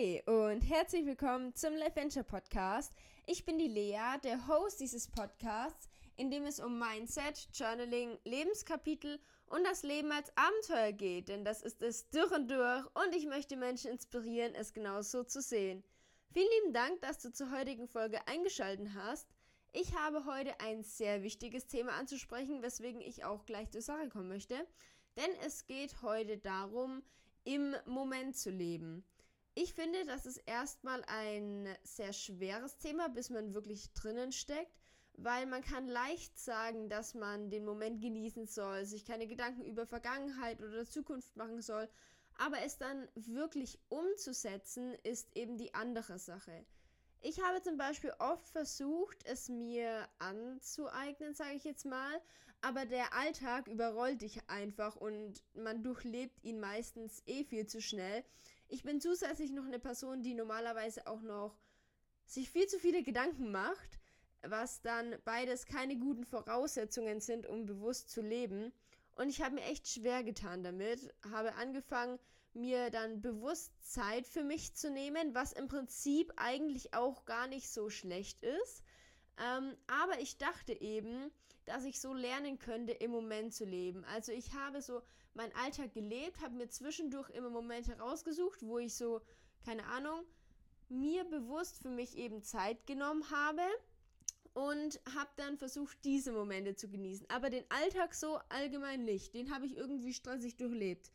Hey und herzlich willkommen zum Life Venture Podcast. Ich bin die Lea, der Host dieses Podcasts, in dem es um Mindset, Journaling, Lebenskapitel und das Leben als Abenteuer geht, denn das ist es durch und durch und ich möchte Menschen inspirieren, es genauso zu sehen. Vielen lieben Dank, dass du zur heutigen Folge eingeschaltet hast. Ich habe heute ein sehr wichtiges Thema anzusprechen, weswegen ich auch gleich zur Sache kommen möchte. Denn es geht heute darum, im Moment zu leben. Ich finde, das ist erstmal ein sehr schweres Thema, bis man wirklich drinnen steckt, weil man kann leicht sagen, dass man den Moment genießen soll, sich keine Gedanken über Vergangenheit oder Zukunft machen soll, aber es dann wirklich umzusetzen, ist eben die andere Sache. Ich habe zum Beispiel oft versucht, es mir anzueignen, sage ich jetzt mal, aber der Alltag überrollt dich einfach und man durchlebt ihn meistens eh viel zu schnell. Ich bin zusätzlich noch eine Person, die normalerweise auch noch sich viel zu viele Gedanken macht, was dann beides keine guten Voraussetzungen sind, um bewusst zu leben. Und ich habe mir echt schwer getan damit, habe angefangen, mir dann bewusst Zeit für mich zu nehmen, was im Prinzip eigentlich auch gar nicht so schlecht ist. Ähm, aber ich dachte eben, dass ich so lernen könnte, im Moment zu leben. Also ich habe so meinen Alltag gelebt, habe mir zwischendurch immer Momente rausgesucht, wo ich so, keine Ahnung, mir bewusst für mich eben Zeit genommen habe und habe dann versucht, diese Momente zu genießen. Aber den Alltag so allgemein nicht. Den habe ich irgendwie stressig durchlebt.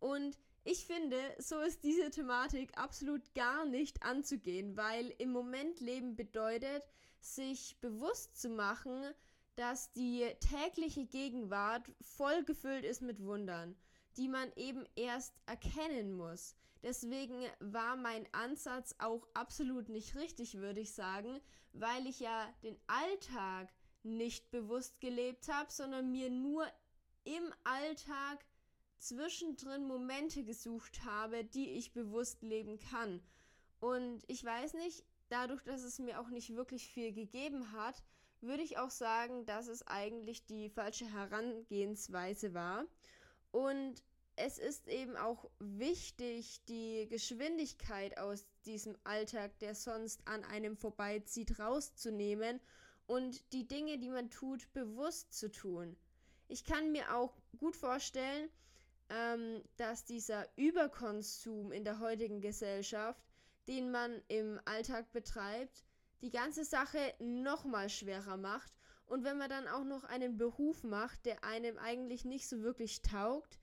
Und ich finde, so ist diese Thematik absolut gar nicht anzugehen, weil im Moment leben bedeutet, sich bewusst zu machen, dass die tägliche Gegenwart voll gefüllt ist mit Wundern die man eben erst erkennen muss. Deswegen war mein Ansatz auch absolut nicht richtig, würde ich sagen, weil ich ja den Alltag nicht bewusst gelebt habe, sondern mir nur im Alltag zwischendrin Momente gesucht habe, die ich bewusst leben kann. Und ich weiß nicht, dadurch, dass es mir auch nicht wirklich viel gegeben hat, würde ich auch sagen, dass es eigentlich die falsche Herangehensweise war. Und es ist eben auch wichtig, die Geschwindigkeit aus diesem Alltag, der sonst an einem vorbeizieht, rauszunehmen und die Dinge, die man tut, bewusst zu tun. Ich kann mir auch gut vorstellen, ähm, dass dieser Überkonsum in der heutigen Gesellschaft, den man im Alltag betreibt, die ganze Sache nochmal schwerer macht. Und wenn man dann auch noch einen Beruf macht, der einem eigentlich nicht so wirklich taugt,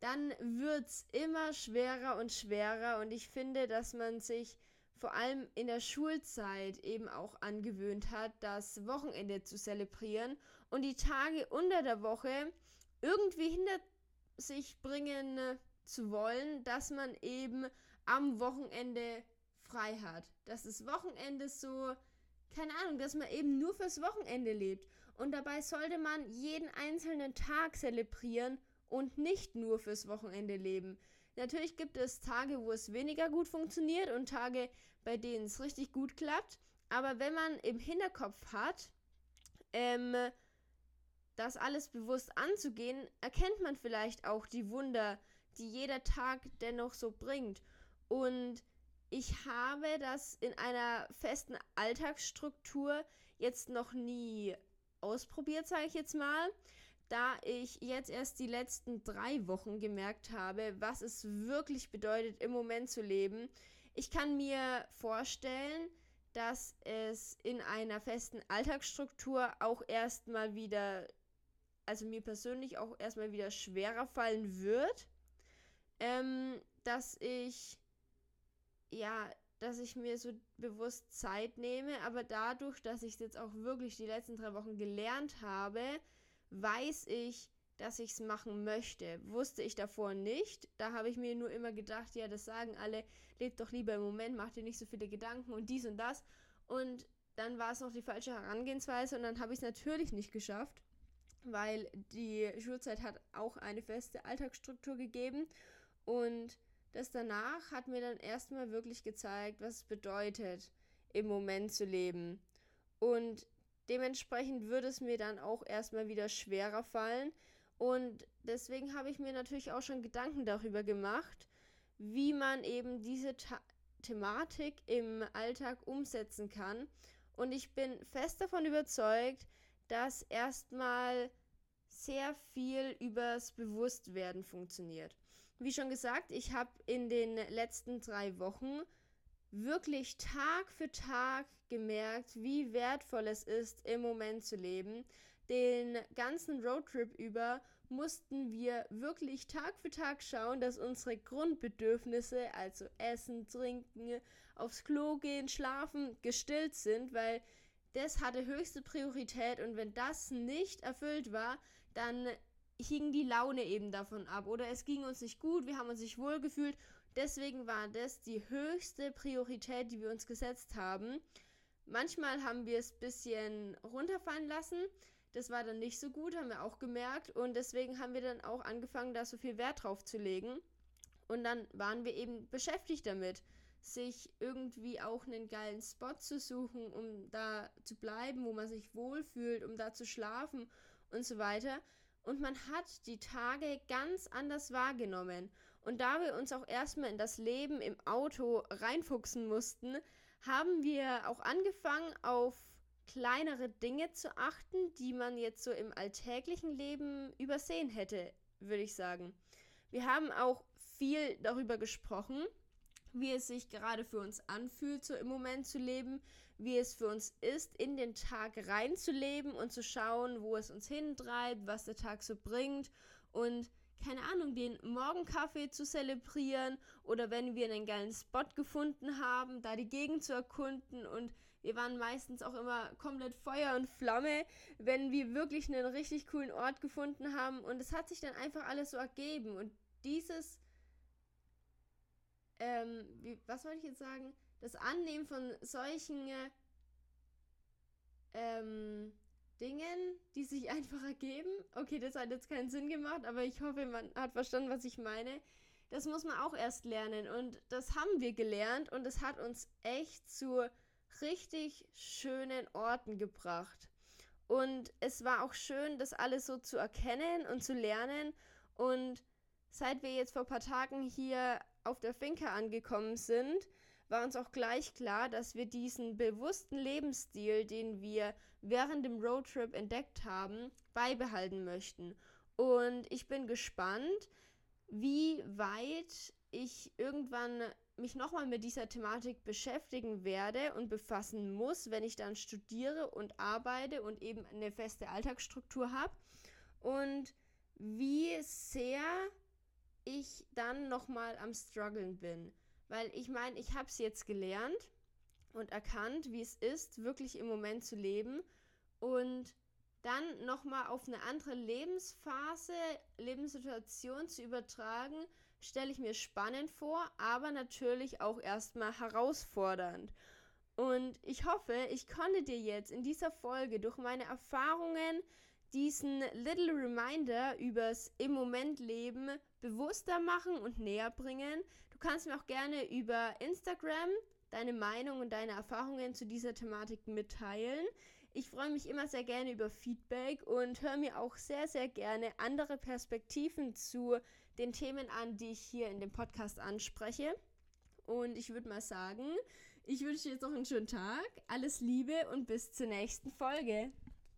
dann wird es immer schwerer und schwerer. Und ich finde, dass man sich vor allem in der Schulzeit eben auch angewöhnt hat, das Wochenende zu zelebrieren und die Tage unter der Woche irgendwie hinter sich bringen zu wollen, dass man eben am Wochenende frei hat. Dass das Wochenende so, keine Ahnung, dass man eben nur fürs Wochenende lebt. Und dabei sollte man jeden einzelnen Tag zelebrieren und nicht nur fürs Wochenende leben. Natürlich gibt es Tage, wo es weniger gut funktioniert und Tage, bei denen es richtig gut klappt. Aber wenn man im Hinterkopf hat, ähm, das alles bewusst anzugehen, erkennt man vielleicht auch die Wunder, die jeder Tag dennoch so bringt. Und ich habe das in einer festen Alltagsstruktur jetzt noch nie ausprobiert, sage ich jetzt mal, da ich jetzt erst die letzten drei Wochen gemerkt habe, was es wirklich bedeutet, im Moment zu leben. Ich kann mir vorstellen, dass es in einer festen Alltagsstruktur auch erstmal wieder, also mir persönlich auch erstmal wieder schwerer fallen wird, ähm, dass ich, ja, dass ich mir so bewusst Zeit nehme, aber dadurch, dass ich es jetzt auch wirklich die letzten drei Wochen gelernt habe, weiß ich, dass ich es machen möchte. Wusste ich davor nicht. Da habe ich mir nur immer gedacht, ja, das sagen alle, lebt doch lieber im Moment, mach dir nicht so viele Gedanken und dies und das. Und dann war es noch die falsche Herangehensweise und dann habe ich es natürlich nicht geschafft, weil die Schulzeit hat auch eine feste Alltagsstruktur gegeben und das danach hat mir dann erstmal wirklich gezeigt, was es bedeutet, im Moment zu leben. Und Dementsprechend würde es mir dann auch erstmal wieder schwerer fallen. Und deswegen habe ich mir natürlich auch schon Gedanken darüber gemacht, wie man eben diese Ta Thematik im Alltag umsetzen kann. Und ich bin fest davon überzeugt, dass erstmal sehr viel übers Bewusstwerden funktioniert. Wie schon gesagt, ich habe in den letzten drei Wochen wirklich Tag für Tag gemerkt, wie wertvoll es ist, im Moment zu leben. Den ganzen Roadtrip über mussten wir wirklich Tag für Tag schauen, dass unsere Grundbedürfnisse, also Essen, Trinken, aufs Klo gehen, schlafen, gestillt sind, weil das hatte höchste Priorität und wenn das nicht erfüllt war, dann hing die Laune eben davon ab oder es ging uns nicht gut, wir haben uns nicht wohl gefühlt. Deswegen war das die höchste Priorität, die wir uns gesetzt haben. Manchmal haben wir es ein bisschen runterfallen lassen. Das war dann nicht so gut, haben wir auch gemerkt. Und deswegen haben wir dann auch angefangen, da so viel Wert drauf zu legen. Und dann waren wir eben beschäftigt damit, sich irgendwie auch einen geilen Spot zu suchen, um da zu bleiben, wo man sich wohlfühlt, um da zu schlafen und so weiter. Und man hat die Tage ganz anders wahrgenommen. Und da wir uns auch erstmal in das Leben im Auto reinfuchsen mussten, haben wir auch angefangen, auf kleinere Dinge zu achten, die man jetzt so im alltäglichen Leben übersehen hätte, würde ich sagen. Wir haben auch viel darüber gesprochen, wie es sich gerade für uns anfühlt, so im Moment zu leben, wie es für uns ist, in den Tag reinzuleben und zu schauen, wo es uns hintreibt, was der Tag so bringt und keine Ahnung, den Morgenkaffee zu zelebrieren oder wenn wir einen geilen Spot gefunden haben, da die Gegend zu erkunden und wir waren meistens auch immer komplett Feuer und Flamme, wenn wir wirklich einen richtig coolen Ort gefunden haben und es hat sich dann einfach alles so ergeben und dieses ähm, wie, was wollte ich jetzt sagen? Das Annehmen von solchen ähm, Dingen, die sich einfach ergeben. Okay, das hat jetzt keinen Sinn gemacht, aber ich hoffe, man hat verstanden, was ich meine. Das muss man auch erst lernen und das haben wir gelernt und es hat uns echt zu richtig schönen Orten gebracht. Und es war auch schön, das alles so zu erkennen und zu lernen. Und seit wir jetzt vor ein paar Tagen hier auf der Finca angekommen sind, war uns auch gleich klar, dass wir diesen bewussten Lebensstil, den wir während dem Roadtrip entdeckt haben, beibehalten möchten. Und ich bin gespannt, wie weit ich irgendwann mich nochmal mit dieser Thematik beschäftigen werde und befassen muss, wenn ich dann studiere und arbeite und eben eine feste Alltagsstruktur habe. Und wie sehr ich dann nochmal am struggeln bin. Weil ich meine, ich habe es jetzt gelernt und erkannt, wie es ist, wirklich im Moment zu leben und dann nochmal auf eine andere Lebensphase, Lebenssituation zu übertragen, stelle ich mir spannend vor, aber natürlich auch erstmal herausfordernd. Und ich hoffe, ich konnte dir jetzt in dieser Folge durch meine Erfahrungen diesen Little Reminder übers im Moment Leben bewusster machen und näher bringen. Du kannst mir auch gerne über Instagram deine Meinung und deine Erfahrungen zu dieser Thematik mitteilen. Ich freue mich immer sehr gerne über Feedback und höre mir auch sehr, sehr gerne andere Perspektiven zu den Themen an, die ich hier in dem Podcast anspreche. Und ich würde mal sagen, ich wünsche dir jetzt noch einen schönen Tag, alles Liebe und bis zur nächsten Folge.